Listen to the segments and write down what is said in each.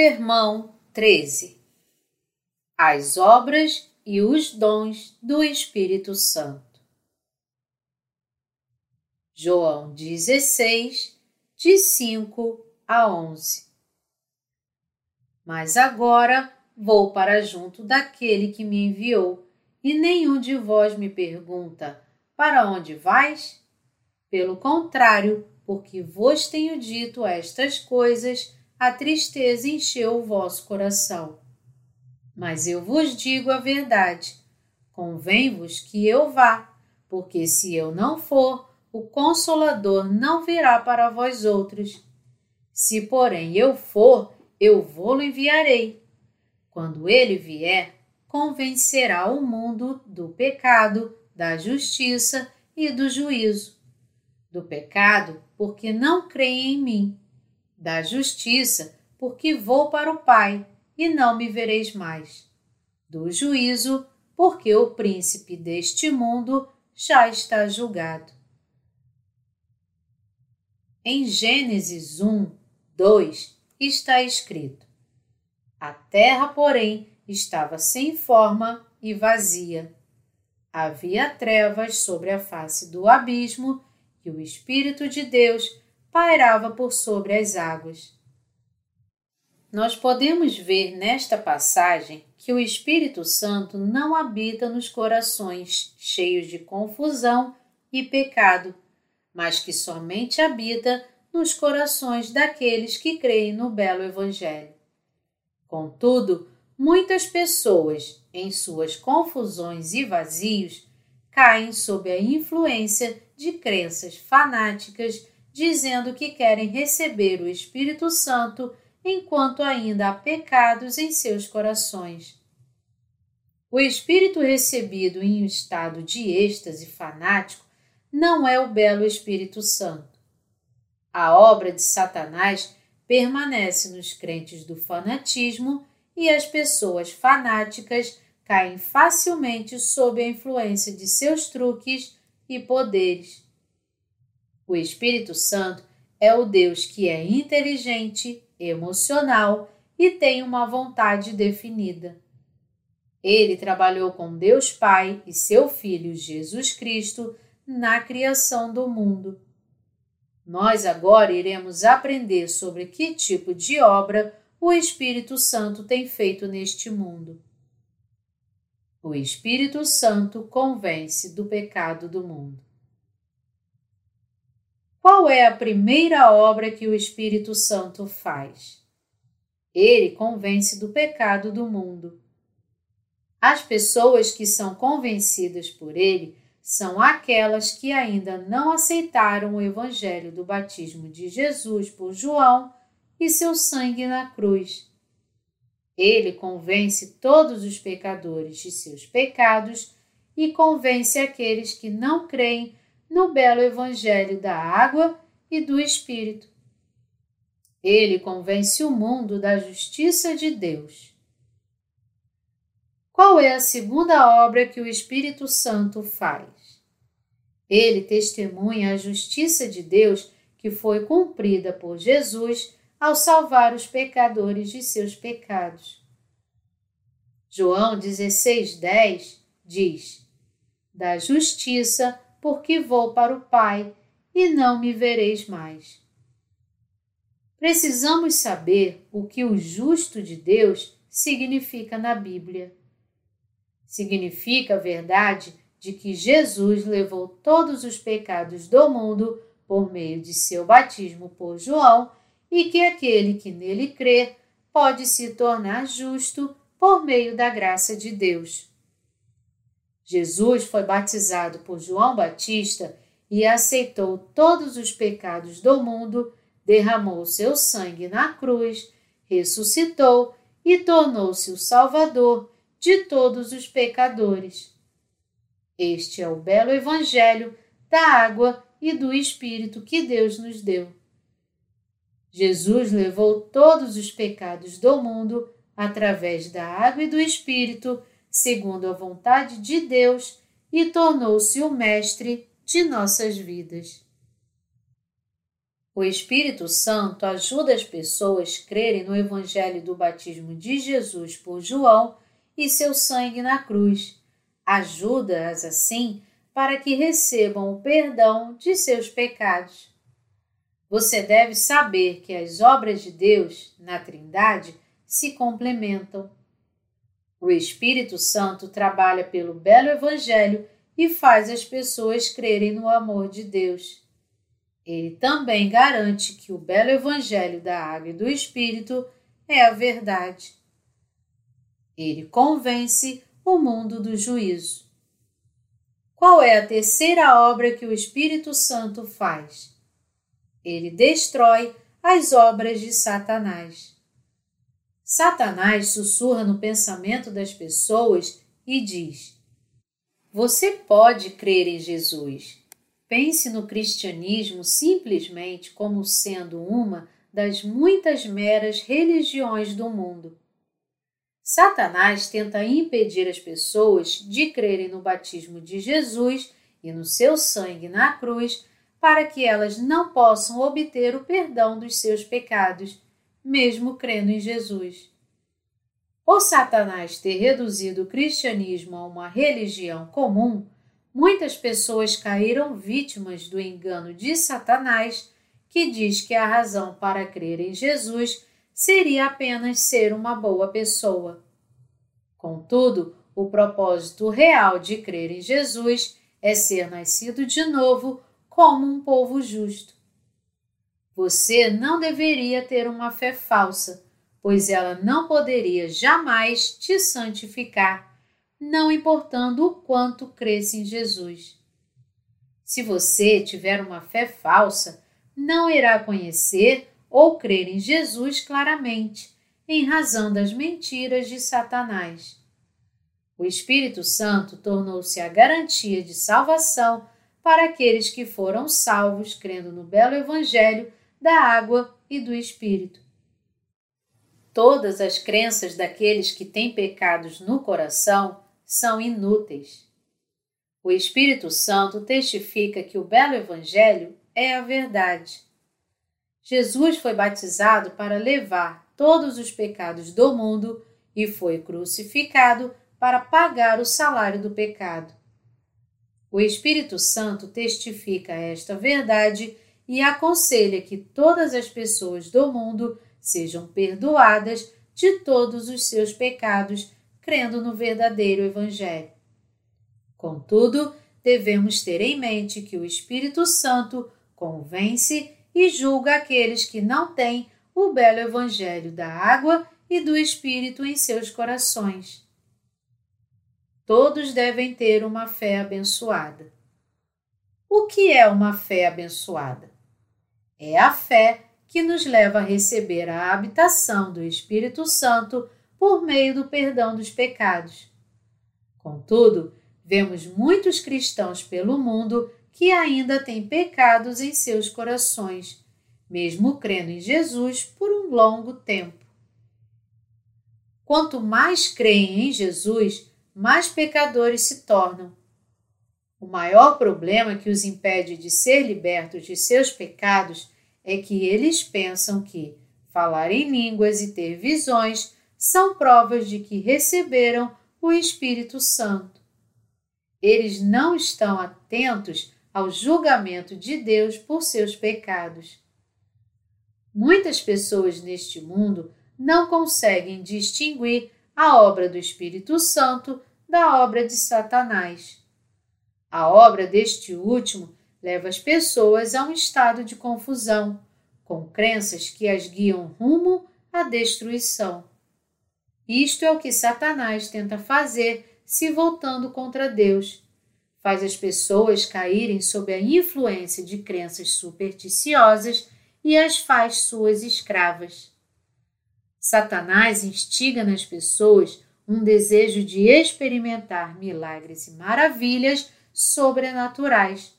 Sermão 13 As obras e os dons do Espírito Santo. João 16, de 5 a 11 Mas agora vou para junto daquele que me enviou, e nenhum de vós me pergunta: Para onde vais? Pelo contrário, porque vos tenho dito estas coisas, a tristeza encheu o vosso coração. Mas eu vos digo a verdade: convém-vos que eu vá, porque se eu não for, o Consolador não virá para vós outros. Se, porém, eu for, eu vou-lo enviarei. Quando ele vier, convencerá o mundo do pecado, da justiça e do juízo. Do pecado, porque não creem em mim da justiça, porque vou para o Pai e não me vereis mais. Do juízo, porque o príncipe deste mundo já está julgado. Em Gênesis 1, 2 está escrito: A terra, porém, estava sem forma e vazia. Havia trevas sobre a face do abismo e o Espírito de Deus pairava por sobre as águas. Nós podemos ver nesta passagem que o Espírito Santo não habita nos corações cheios de confusão e pecado, mas que somente habita nos corações daqueles que creem no belo Evangelho. Contudo, muitas pessoas, em suas confusões e vazios, caem sob a influência de crenças fanáticas dizendo que querem receber o Espírito Santo enquanto ainda há pecados em seus corações. O Espírito recebido em um estado de êxtase fanático não é o belo Espírito Santo. A obra de Satanás permanece nos crentes do fanatismo e as pessoas fanáticas caem facilmente sob a influência de seus truques e poderes. O Espírito Santo é o Deus que é inteligente, emocional e tem uma vontade definida. Ele trabalhou com Deus Pai e seu Filho Jesus Cristo na criação do mundo. Nós agora iremos aprender sobre que tipo de obra o Espírito Santo tem feito neste mundo. O Espírito Santo convence do pecado do mundo. Qual é a primeira obra que o Espírito Santo faz? Ele convence do pecado do mundo. As pessoas que são convencidas por ele são aquelas que ainda não aceitaram o Evangelho do batismo de Jesus por João e seu sangue na cruz. Ele convence todos os pecadores de seus pecados e convence aqueles que não creem no belo Evangelho da água e do Espírito. Ele convence o mundo da justiça de Deus. Qual é a segunda obra que o Espírito Santo faz? Ele testemunha a justiça de Deus que foi cumprida por Jesus ao salvar os pecadores de seus pecados. João 16,10 diz: Da justiça porque vou para o Pai e não me vereis mais. Precisamos saber o que o justo de Deus significa na Bíblia. Significa a verdade de que Jesus levou todos os pecados do mundo por meio de seu batismo por João e que aquele que nele crê pode se tornar justo por meio da graça de Deus. Jesus foi batizado por João Batista e aceitou todos os pecados do mundo, derramou seu sangue na cruz, ressuscitou e tornou-se o Salvador de todos os pecadores. Este é o belo Evangelho da água e do Espírito que Deus nos deu. Jesus levou todos os pecados do mundo através da água e do Espírito segundo a vontade de Deus, e tornou-se o Mestre de nossas vidas. O Espírito Santo ajuda as pessoas a crerem no Evangelho do batismo de Jesus por João e seu sangue na cruz. Ajuda-as assim para que recebam o perdão de seus pecados. Você deve saber que as obras de Deus, na Trindade, se complementam. O Espírito Santo trabalha pelo belo Evangelho e faz as pessoas crerem no amor de Deus. Ele também garante que o belo Evangelho da Água e do Espírito é a verdade. Ele convence o mundo do juízo. Qual é a terceira obra que o Espírito Santo faz? Ele destrói as obras de Satanás. Satanás sussurra no pensamento das pessoas e diz: Você pode crer em Jesus, Pense no cristianismo simplesmente como sendo uma das muitas meras religiões do mundo. Satanás tenta impedir as pessoas de crerem no batismo de Jesus e no seu sangue na cruz para que elas não possam obter o perdão dos seus pecados, mesmo crendo em Jesus. Por Satanás ter reduzido o cristianismo a uma religião comum, muitas pessoas caíram vítimas do engano de Satanás, que diz que a razão para crer em Jesus seria apenas ser uma boa pessoa. Contudo, o propósito real de crer em Jesus é ser nascido de novo como um povo justo. Você não deveria ter uma fé falsa, pois ela não poderia jamais te santificar não importando o quanto cresce em Jesus. Se você tiver uma fé falsa, não irá conhecer ou crer em Jesus claramente, em razão das mentiras de Satanás. O Espírito Santo tornou-se a garantia de salvação para aqueles que foram salvos crendo no belo Evangelho da água e do Espírito. Todas as crenças daqueles que têm pecados no coração são inúteis. O Espírito Santo testifica que o belo Evangelho é a verdade. Jesus foi batizado para levar todos os pecados do mundo e foi crucificado para pagar o salário do pecado. O Espírito Santo testifica esta verdade e aconselha que todas as pessoas do mundo sejam perdoadas de todos os seus pecados crendo no verdadeiro Evangelho. Contudo, devemos ter em mente que o Espírito Santo convence e julga aqueles que não têm o belo Evangelho da água e do Espírito em seus corações. Todos devem ter uma fé abençoada. O que é uma fé abençoada? É a fé que nos leva a receber a habitação do Espírito Santo por meio do perdão dos pecados. Contudo, vemos muitos cristãos pelo mundo que ainda têm pecados em seus corações, mesmo crendo em Jesus por um longo tempo. Quanto mais creem em Jesus, mais pecadores se tornam. O maior problema que os impede de ser libertos de seus pecados é que eles pensam que falar em línguas e ter visões são provas de que receberam o Espírito Santo. Eles não estão atentos ao julgamento de Deus por seus pecados. Muitas pessoas neste mundo não conseguem distinguir a obra do Espírito Santo da obra de Satanás. A obra deste último leva as pessoas a um estado de confusão, com crenças que as guiam rumo à destruição. Isto é o que Satanás tenta fazer se voltando contra Deus. Faz as pessoas caírem sob a influência de crenças supersticiosas e as faz suas escravas. Satanás instiga nas pessoas um desejo de experimentar milagres e maravilhas sobrenaturais,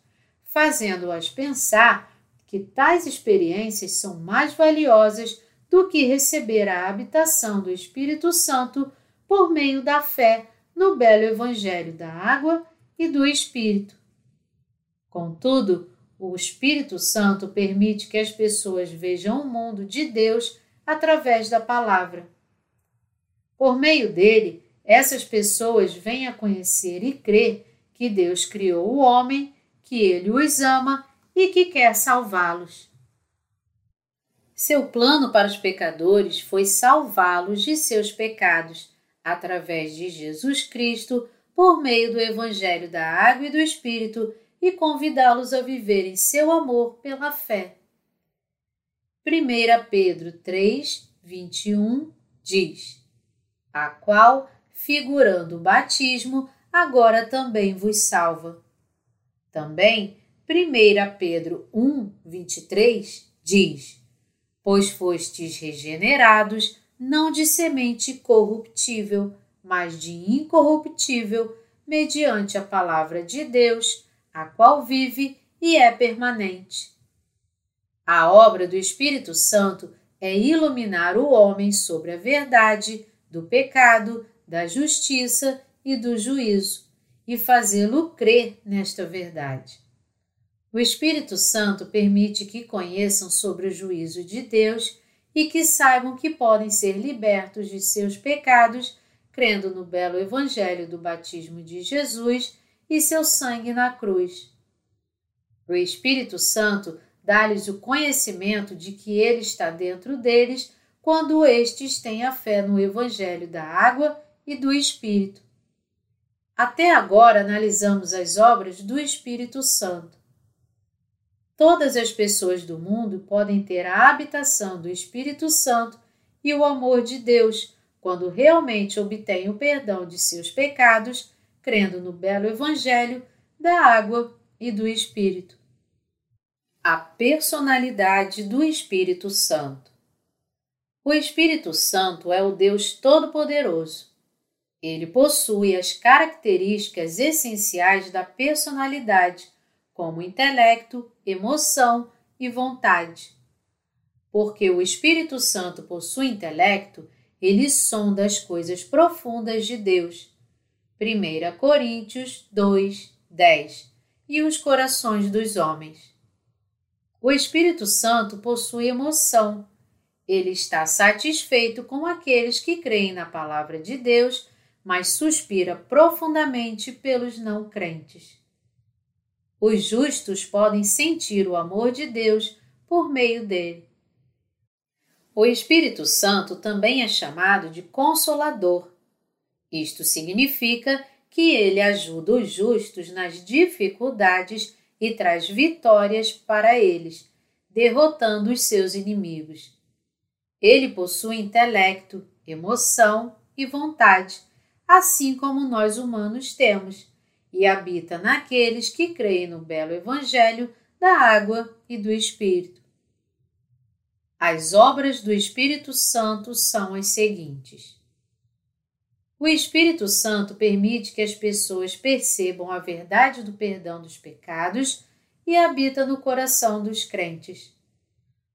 fazendo-as pensar que tais experiências são mais valiosas do que receber a habitação do Espírito Santo por meio da fé no belo Evangelho da água e do Espírito. Contudo, o Espírito Santo permite que as pessoas vejam o mundo de Deus através da palavra. Por meio dele, essas pessoas vêm a conhecer e crer que Deus criou o homem, que ele os ama e que quer salvá-los. Seu plano para os pecadores foi salvá-los de seus pecados através de Jesus Cristo por meio do Evangelho da Água e do Espírito e convidá-los a viverem seu amor pela fé. 1 Pedro 3, 21 diz: A qual, figurando o batismo, agora também vos salva. Também 1 Pedro 1, 23 diz: Pois fostes regenerados, não de semente corruptível, mas de incorruptível, mediante a palavra de Deus a qual vive e é permanente. A obra do Espírito Santo é iluminar o homem sobre a verdade, do pecado, da justiça e do juízo, e fazê-lo crer nesta verdade. O Espírito Santo permite que conheçam sobre o juízo de Deus e que saibam que podem ser libertos de seus pecados, crendo no belo Evangelho do batismo de Jesus e seu sangue na cruz. O Espírito Santo dá-lhes o conhecimento de que ele está dentro deles quando estes têm a fé no Evangelho da água e do Espírito. Até agora analisamos as obras do Espírito Santo. Todas as pessoas do mundo podem ter a habitação do Espírito Santo e o amor de Deus quando realmente obtêm o perdão de seus pecados crendo no belo Evangelho da água e do Espírito. A personalidade do Espírito Santo. O Espírito Santo é o Deus Todo-Poderoso. Ele possui as características essenciais da personalidade, como intelecto, emoção e vontade. Porque o Espírito Santo possui intelecto, ele sonda as coisas profundas de Deus 1 Coríntios 2, 10 e os corações dos homens. O Espírito Santo possui emoção. Ele está satisfeito com aqueles que creem na palavra de Deus, mas suspira profundamente pelos não crentes. Os justos podem sentir o amor de Deus por meio dele. O Espírito Santo também é chamado de Consolador isto significa que ele ajuda os justos nas dificuldades e traz vitórias para eles, derrotando os seus inimigos. Ele possui intelecto, emoção e vontade, assim como nós humanos temos, e habita naqueles que creem no belo Evangelho da água e do Espírito. As obras do Espírito Santo são as seguintes o Espírito Santo permite que as pessoas percebam a verdade do perdão dos pecados e habita no coração dos crentes.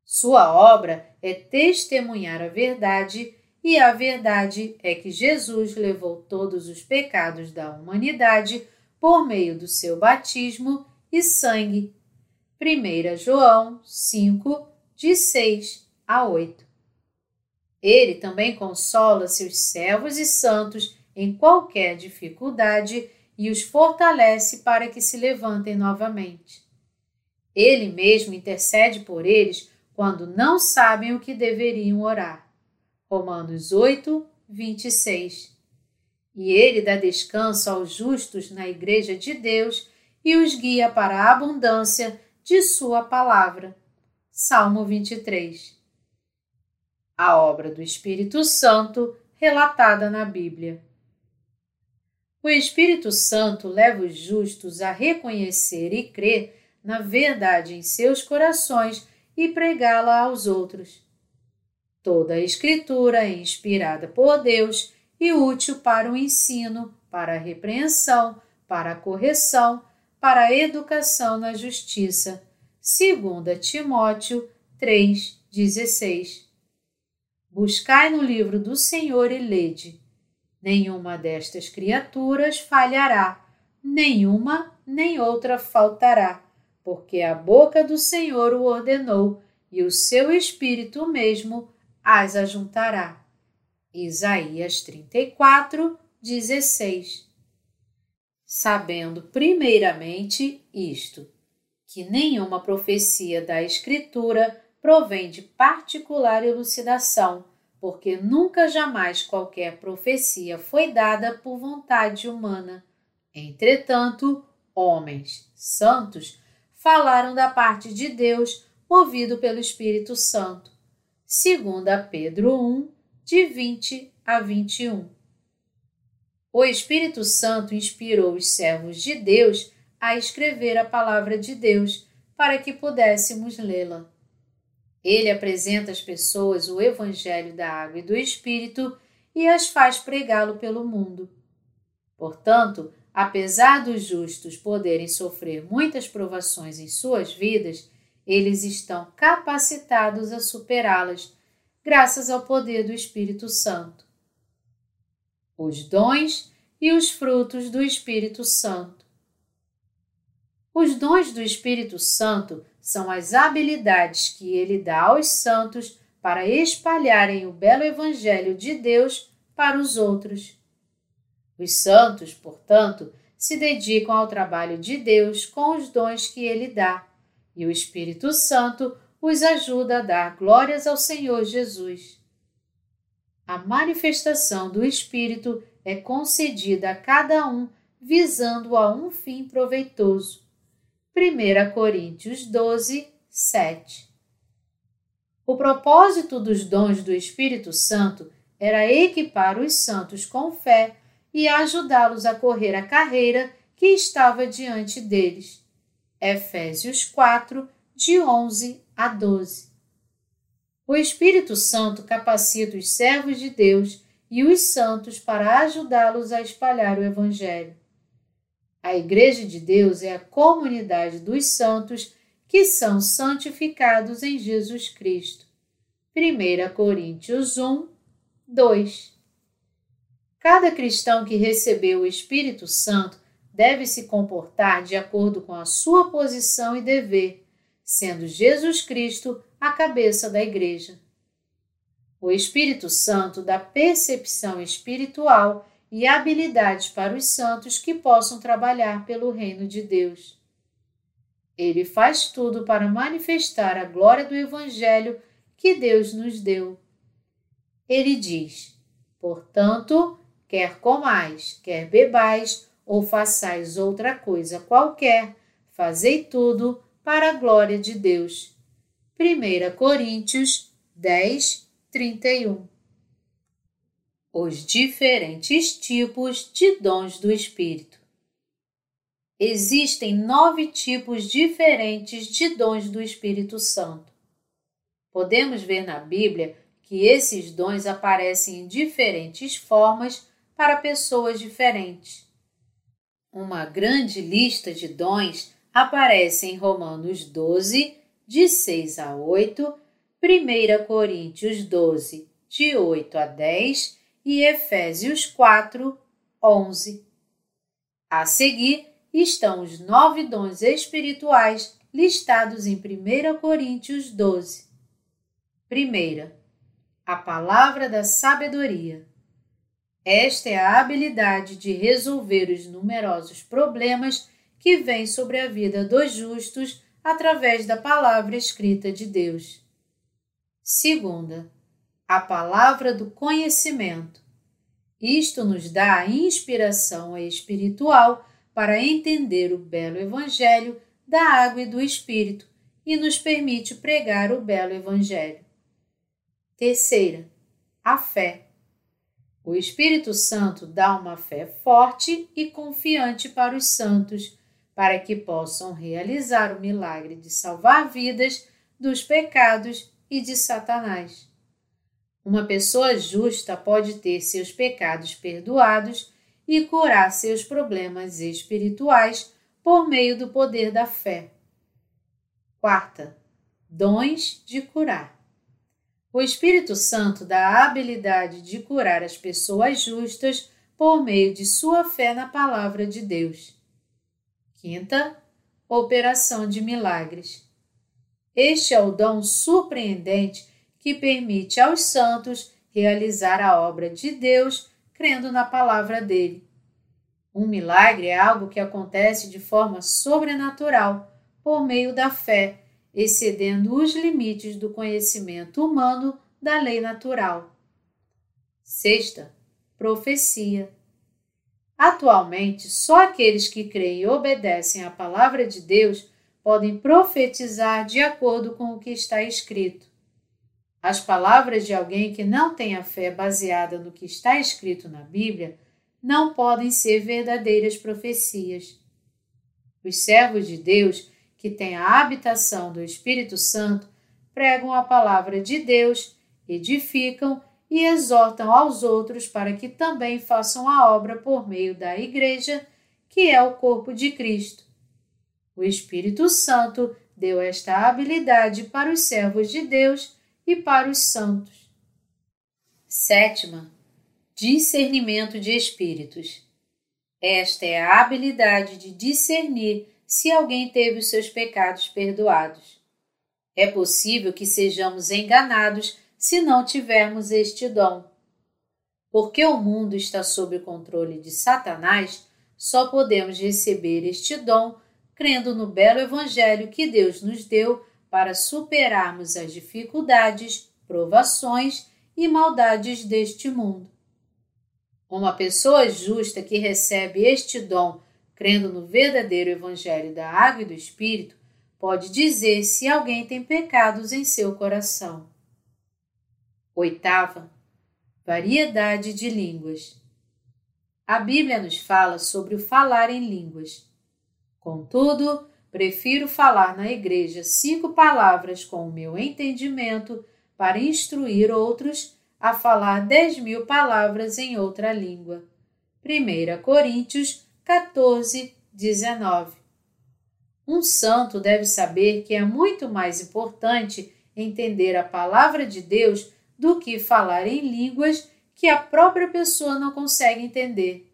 Sua obra é testemunhar a verdade, e a verdade é que Jesus levou todos os pecados da humanidade por meio do seu batismo e sangue. 1 João 5, de 6 a 8. Ele também consola seus servos e santos em qualquer dificuldade e os fortalece para que se levantem novamente. Ele mesmo intercede por eles quando não sabem o que deveriam orar. Romanos 8, 26. E ele dá descanso aos justos na Igreja de Deus e os guia para a abundância de Sua palavra. Salmo 23 a obra do Espírito Santo relatada na Bíblia. O Espírito Santo leva os justos a reconhecer e crer na verdade em seus corações e pregá-la aos outros. Toda a Escritura é inspirada por Deus e útil para o ensino, para a repreensão, para a correção, para a educação na justiça. 2 Timóteo 3,16 Buscai no livro do Senhor e lede. Nenhuma destas criaturas falhará, nenhuma nem outra faltará, porque a boca do Senhor o ordenou e o seu espírito mesmo as ajuntará. Isaías 34, 16. Sabendo primeiramente isto, que nenhuma profecia da Escritura provém de particular elucidação, porque nunca jamais qualquer profecia foi dada por vontade humana. Entretanto, homens santos falaram da parte de Deus, movido pelo Espírito Santo. Segunda Pedro 1, de 20 a 21. O Espírito Santo inspirou os servos de Deus a escrever a palavra de Deus para que pudéssemos lê-la. Ele apresenta às pessoas o Evangelho da Água e do Espírito e as faz pregá-lo pelo mundo. Portanto, Apesar dos justos poderem sofrer muitas provações em suas vidas, eles estão capacitados a superá-las, graças ao poder do Espírito Santo. Os dons e os frutos do Espírito Santo. Os dons do Espírito Santo são as habilidades que ele dá aos santos para espalharem o belo Evangelho de Deus para os outros. Os santos, portanto, se dedicam ao trabalho de Deus com os dons que ele dá, e o Espírito Santo os ajuda a dar glórias ao Senhor Jesus. A manifestação do Espírito é concedida a cada um visando a um fim proveitoso. 1 Coríntios 12, 7 O propósito dos dons do Espírito Santo era equipar os santos com fé e ajudá-los a correr a carreira que estava diante deles. Efésios 4, de 11 a 12. O Espírito Santo capacita os servos de Deus e os santos para ajudá-los a espalhar o Evangelho. A Igreja de Deus é a comunidade dos santos que são santificados em Jesus Cristo. 1 Coríntios 1, 2 Cada cristão que recebeu o Espírito Santo deve se comportar de acordo com a sua posição e dever, sendo Jesus Cristo a cabeça da Igreja. O Espírito Santo dá percepção espiritual e habilidades para os santos que possam trabalhar pelo reino de Deus. Ele faz tudo para manifestar a glória do Evangelho que Deus nos deu. Ele diz: Portanto, quer comais, quer bebais, ou façais outra coisa qualquer, fazei tudo para a glória de Deus. 1 Coríntios 10, 31 Os diferentes tipos de dons do Espírito. Existem nove tipos diferentes de dons do Espírito Santo. Podemos ver na Bíblia que esses dons aparecem em diferentes formas para pessoas diferentes. Uma grande lista de dons aparece em Romanos 12, de 6 a 8, 1 Coríntios 12, de 8 a 10 e Efésios 4, 11. A seguir estão os nove dons espirituais listados em 1 Coríntios 12. Primeira, a palavra da sabedoria. Esta é a habilidade de resolver os numerosos problemas que vêm sobre a vida dos justos através da palavra escrita de Deus. Segunda, a palavra do conhecimento. Isto nos dá a inspiração espiritual para entender o belo Evangelho da água e do Espírito e nos permite pregar o belo Evangelho. Terceira, a fé. O Espírito Santo dá uma fé forte e confiante para os santos, para que possam realizar o milagre de salvar vidas dos pecados e de Satanás. Uma pessoa justa pode ter seus pecados perdoados e curar seus problemas espirituais por meio do poder da fé. Quarta, dons de curar. O Espírito Santo dá a habilidade de curar as pessoas justas por meio de sua fé na palavra de Deus. Quinta, operação de milagres. Este é o dom surpreendente que permite aos santos realizar a obra de Deus crendo na palavra dele. Um milagre é algo que acontece de forma sobrenatural, por meio da fé, excedendo os limites do conhecimento humano da lei natural. Sexta, profecia. Atualmente, só aqueles que creem e obedecem à palavra de Deus podem profetizar de acordo com o que está escrito. As palavras de alguém que não tem a fé baseada no que está escrito na Bíblia não podem ser verdadeiras profecias. Os servos de Deus, que têm a habitação do Espírito Santo, pregam a palavra de Deus, edificam e exortam aos outros para que também façam a obra por meio da Igreja, que é o corpo de Cristo. O Espírito Santo deu esta habilidade para os servos de Deus e para os santos. Sétima, discernimento de espíritos. Esta é a habilidade de discernir se alguém teve os seus pecados perdoados. É possível que sejamos enganados se não tivermos este dom. Porque o mundo está sob o controle de Satanás, só podemos receber este dom crendo no belo Evangelho que Deus nos deu para superarmos as dificuldades, provações e maldades deste mundo. Uma pessoa justa que recebe este dom, crendo no verdadeiro Evangelho da Água e do Espírito, pode dizer se alguém tem pecados em seu coração. Oitava, variedade de línguas. A Bíblia nos fala sobre o falar em línguas. Contudo, prefiro falar na igreja cinco palavras com o meu entendimento para instruir outros a falar dez mil palavras em outra língua. 1 Coríntios 14, 19 Um santo deve saber que é muito mais importante entender a palavra de Deus do que falar em línguas que a própria pessoa não consegue entender.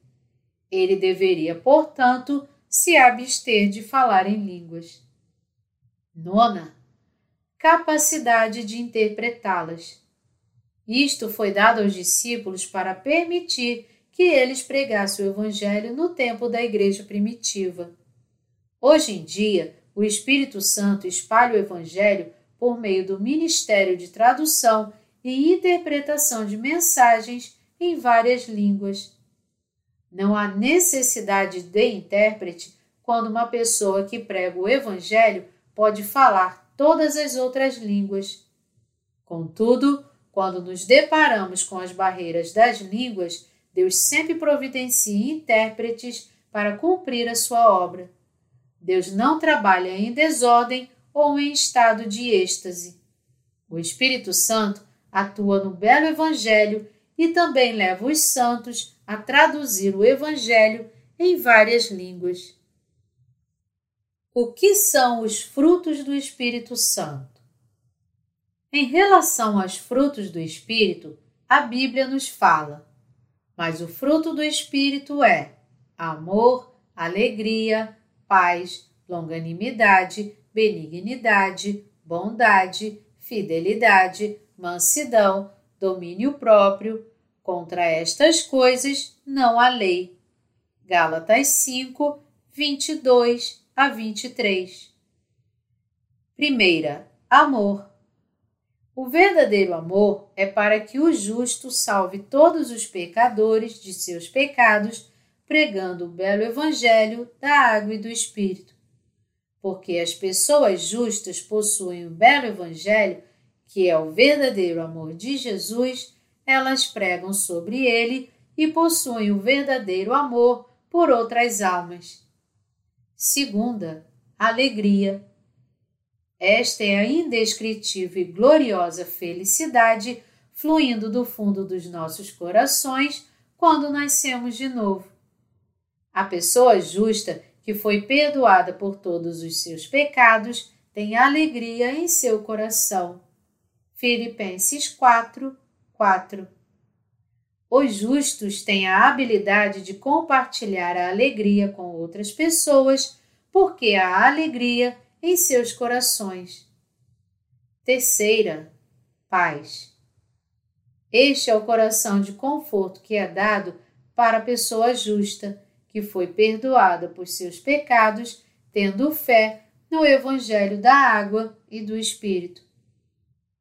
Ele deveria, portanto, se abster de falar em línguas. Nona, capacidade de interpretá-las. Isto foi dado aos discípulos para permitir que eles pregassem o Evangelho no tempo da igreja primitiva. Hoje em dia, o Espírito Santo espalha o Evangelho por meio do ministério de tradução e interpretação de mensagens em várias línguas. Não há necessidade de intérprete quando uma pessoa que prega o Evangelho pode falar todas as outras línguas. Contudo, quando nos deparamos com as barreiras das línguas, Deus sempre providencia intérpretes para cumprir a sua obra. Deus não trabalha em desordem ou em estado de êxtase. O Espírito Santo atua no belo Evangelho e também leva os santos a traduzir o Evangelho em várias línguas. O que são os frutos do Espírito Santo? Em relação aos frutos do Espírito, a Bíblia nos fala, mas o fruto do Espírito é amor, alegria, paz, longanimidade, benignidade, bondade, fidelidade, mansidão, domínio próprio, Contra estas coisas não há lei. Gálatas 5, 22 a 23. Primeira, amor. O verdadeiro amor é para que o justo salve todos os pecadores de seus pecados, pregando o belo Evangelho da água e do Espírito. Porque as pessoas justas possuem o belo Evangelho, que é o verdadeiro amor de Jesus elas pregam sobre ele e possuem o verdadeiro amor por outras almas. Segunda, alegria. Esta é a indescritível e gloriosa felicidade fluindo do fundo dos nossos corações quando nascemos de novo. A pessoa justa que foi perdoada por todos os seus pecados tem alegria em seu coração. Filipenses 4, 4. Os justos têm a habilidade de compartilhar a alegria com outras pessoas porque há alegria em seus corações. Terceira, paz. Este é o coração de conforto que é dado para a pessoa justa, que foi perdoada por seus pecados, tendo fé no Evangelho da água e do Espírito.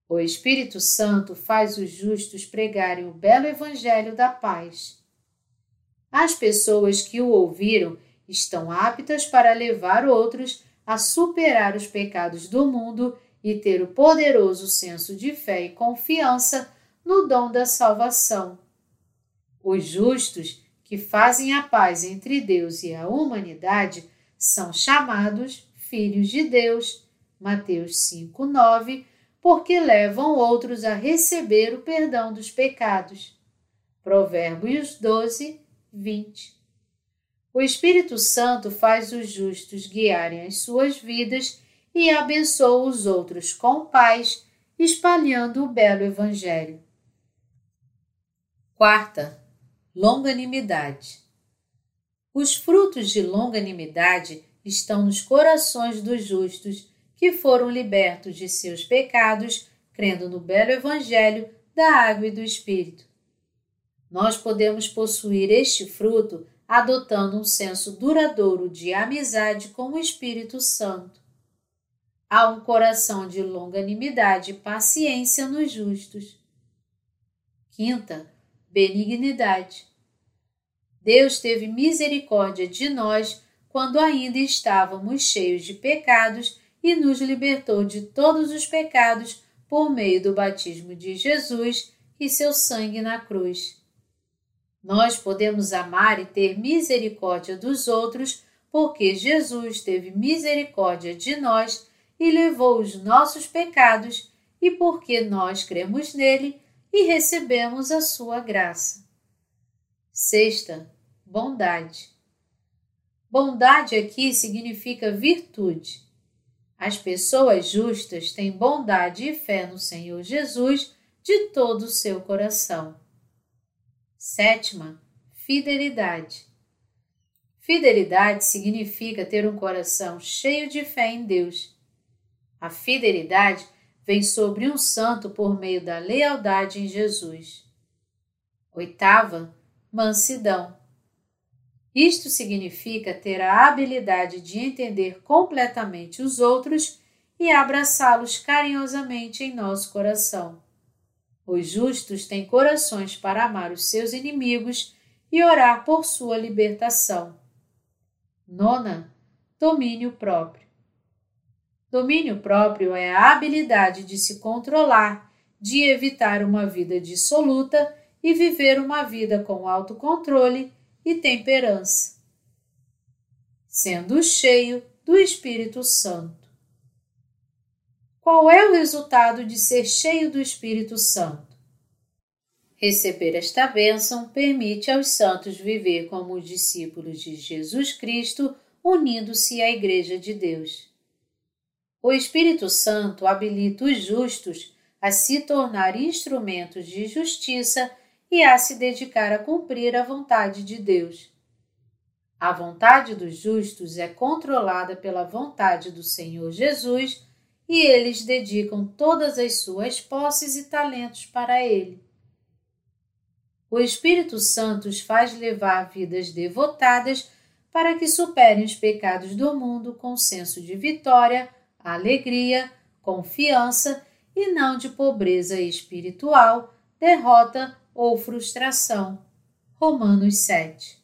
O Espírito Santo faz os justos pregarem o belo Evangelho da paz. As pessoas que o ouviram estão aptas para levar outros a superar os pecados do mundo e ter o poderoso senso de fé e confiança no dom da salvação. Os justos, que fazem a paz entre Deus e a humanidade, são chamados filhos de Deus, Mateus 5:9, porque levam outros a receber o perdão dos pecados. Provérbios 12, 20. O Espírito Santo faz os justos guiarem as suas vidas e abençoa os outros com paz, espalhando o belo Evangelho. Quarta, longanimidade. Os frutos de longanimidade estão nos corações dos justos que foram libertos de seus pecados, crendo no belo Evangelho da água e do Espírito. Nós podemos possuir este fruto adotando um senso duradouro de amizade com o Espírito Santo. Há um coração de longanimidade e paciência nos justos. Quinta, benignidade. Deus teve misericórdia de nós quando ainda estávamos cheios de pecados e nos libertou de todos os pecados por meio do batismo de Jesus e seu sangue na cruz. Nós podemos amar e ter misericórdia dos outros porque Jesus teve misericórdia de nós e levou os nossos pecados e porque nós cremos nele e recebemos a sua graça. Sexta, bondade. Bondade aqui significa virtude. As pessoas justas têm bondade e fé no Senhor Jesus de todo o seu coração. Sétima, fidelidade. Fidelidade significa ter um coração cheio de fé em Deus. A fidelidade vem sobre um santo por meio da lealdade em Jesus. Oitava, mansidão. Isto significa ter a habilidade de entender completamente os outros e abraçá-los carinhosamente em nosso coração. Os justos têm corações para amar os seus inimigos e orar por sua libertação. Nona, domínio próprio. Domínio próprio é a habilidade de se controlar, de evitar uma vida dissoluta e viver uma vida com autocontrole e temperança, sendo cheio do Espírito Santo. Qual é o resultado de ser cheio do Espírito Santo? Receber esta bênção permite aos santos viver como os discípulos de Jesus Cristo, unindo-se à Igreja de Deus. O Espírito Santo habilita os justos a se tornar instrumentos de justiça e a se dedicar a cumprir a vontade de Deus. A vontade dos justos é controlada pela vontade do Senhor Jesus e eles dedicam todas as suas posses e talentos para Ele. O Espírito Santo os faz levar vidas devotadas para que superem os pecados do mundo com senso de vitória, alegria, confiança e não de pobreza espiritual, derrota ou frustração. Romanos 7.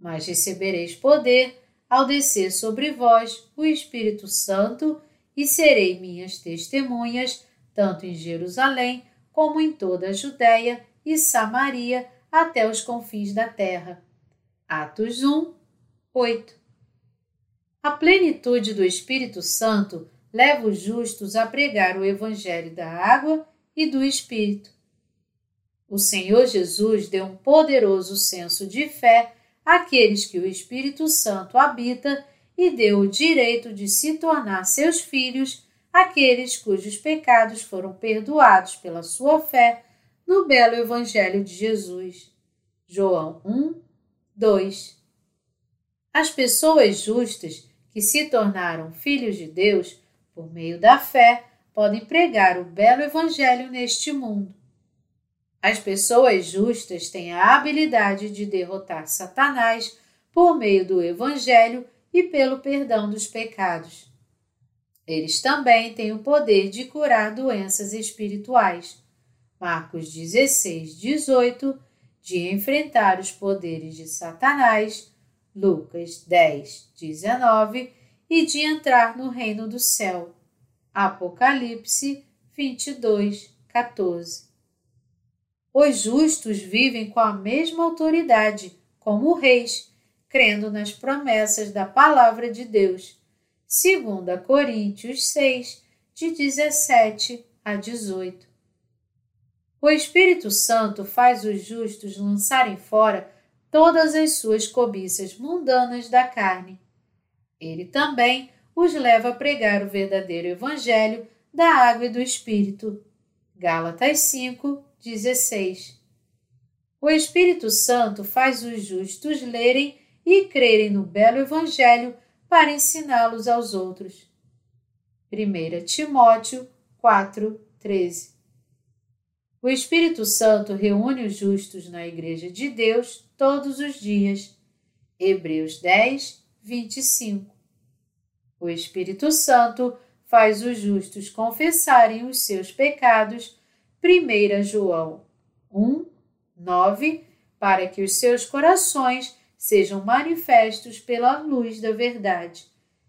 Mas recebereis poder ao descer sobre vós o Espírito Santo e serei minhas testemunhas, tanto em Jerusalém como em toda a Judéia e Samaria até os confins da terra. Atos 1, 8. A plenitude do Espírito Santo leva os justos a pregar o Evangelho da água e do Espírito. O Senhor Jesus deu um poderoso senso de fé àqueles que o Espírito Santo habita e deu o direito de se tornar seus filhos aqueles cujos pecados foram perdoados pela sua fé no belo Evangelho de Jesus. João 1, 2. As pessoas justas que se tornaram filhos de Deus, por meio da fé, podem pregar o belo Evangelho neste mundo. As pessoas justas têm a habilidade de derrotar Satanás por meio do Evangelho e pelo perdão dos pecados. Eles também têm o poder de curar doenças espirituais. Marcos 16, 18, de enfrentar os poderes de Satanás, Lucas 10, 19, e de entrar no reino do céu. Apocalipse 22, 14. Os justos vivem com a mesma autoridade, como reis, crendo nas promessas da palavra de Deus. 2 Coríntios 6, de 17 a 18. O Espírito Santo faz os justos lançarem fora todas as suas cobiças mundanas da carne. Ele também os leva a pregar o verdadeiro Evangelho da água e do Espírito. Gálatas 5, 16. O Espírito Santo faz os justos lerem e crerem no belo Evangelho para ensiná-los aos outros. 1 Timóteo 4, 13 O Espírito Santo reúne os justos na Igreja de Deus todos os dias. Hebreus 10, 25 O Espírito Santo faz os justos confessarem os seus pecados. 1 João 1, 9 Para que os seus corações sejam manifestos pela luz da verdade.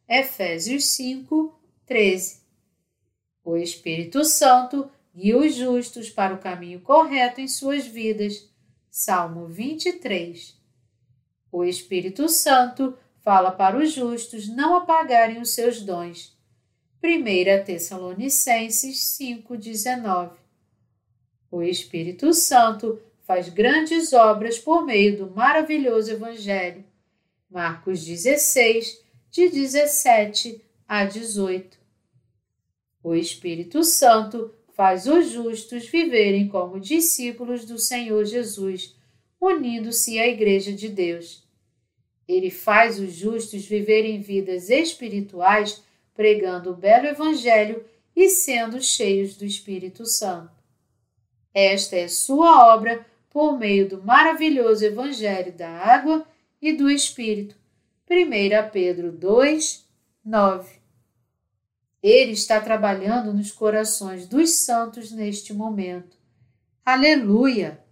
Efésios 5, 13. O Espírito Santo guia os justos para o caminho correto em suas vidas. Salmo 23. O Espírito Santo fala para os justos não apagarem os seus dons. 1 Tessalonicenses 5,19 O Espírito Santo faz grandes obras por meio do maravilhoso Evangelho. Marcos 16, de 17 a 18. O Espírito Santo faz os justos viverem como discípulos do Senhor Jesus, unindo-se à Igreja de Deus. Ele faz os justos viverem vidas espirituais, pregando o belo Evangelho e sendo cheios do Espírito Santo. Esta é sua obra por meio do maravilhoso Evangelho da Água e do Espírito. 1 Pedro 2, 9. Ele está trabalhando nos corações dos santos neste momento. Aleluia!